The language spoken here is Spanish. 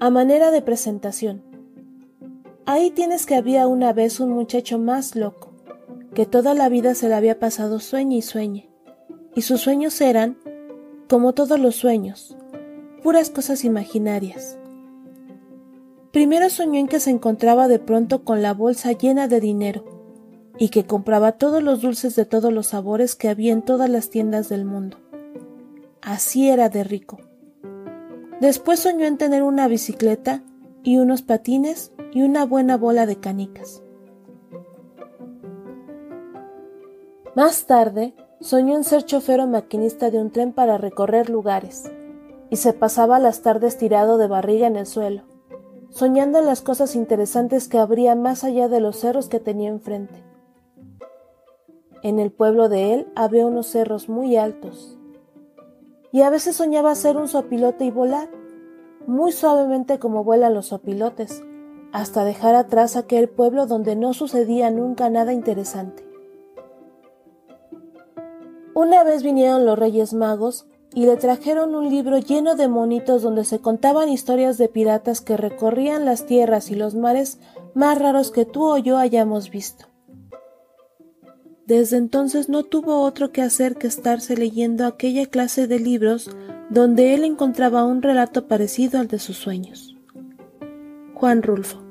a manera de presentación. Ahí tienes que había una vez un muchacho más loco, que toda la vida se le había pasado sueño y sueñe, y sus sueños eran, como todos los sueños, puras cosas imaginarias. Primero soñó en que se encontraba de pronto con la bolsa llena de dinero y que compraba todos los dulces de todos los sabores que había en todas las tiendas del mundo. Así era de rico. Después soñó en tener una bicicleta y unos patines y una buena bola de canicas. Más tarde, soñó en ser chofer o maquinista de un tren para recorrer lugares, y se pasaba las tardes tirado de barriga en el suelo, soñando en las cosas interesantes que habría más allá de los cerros que tenía enfrente. En el pueblo de él había unos cerros muy altos, y a veces soñaba ser un sopilote y volar, muy suavemente como vuelan los sopilotes, hasta dejar atrás aquel pueblo donde no sucedía nunca nada interesante. Una vez vinieron los Reyes Magos y le trajeron un libro lleno de monitos donde se contaban historias de piratas que recorrían las tierras y los mares más raros que tú o yo hayamos visto. Desde entonces no tuvo otro que hacer que estarse leyendo aquella clase de libros donde él encontraba un relato parecido al de sus sueños. Juan Rulfo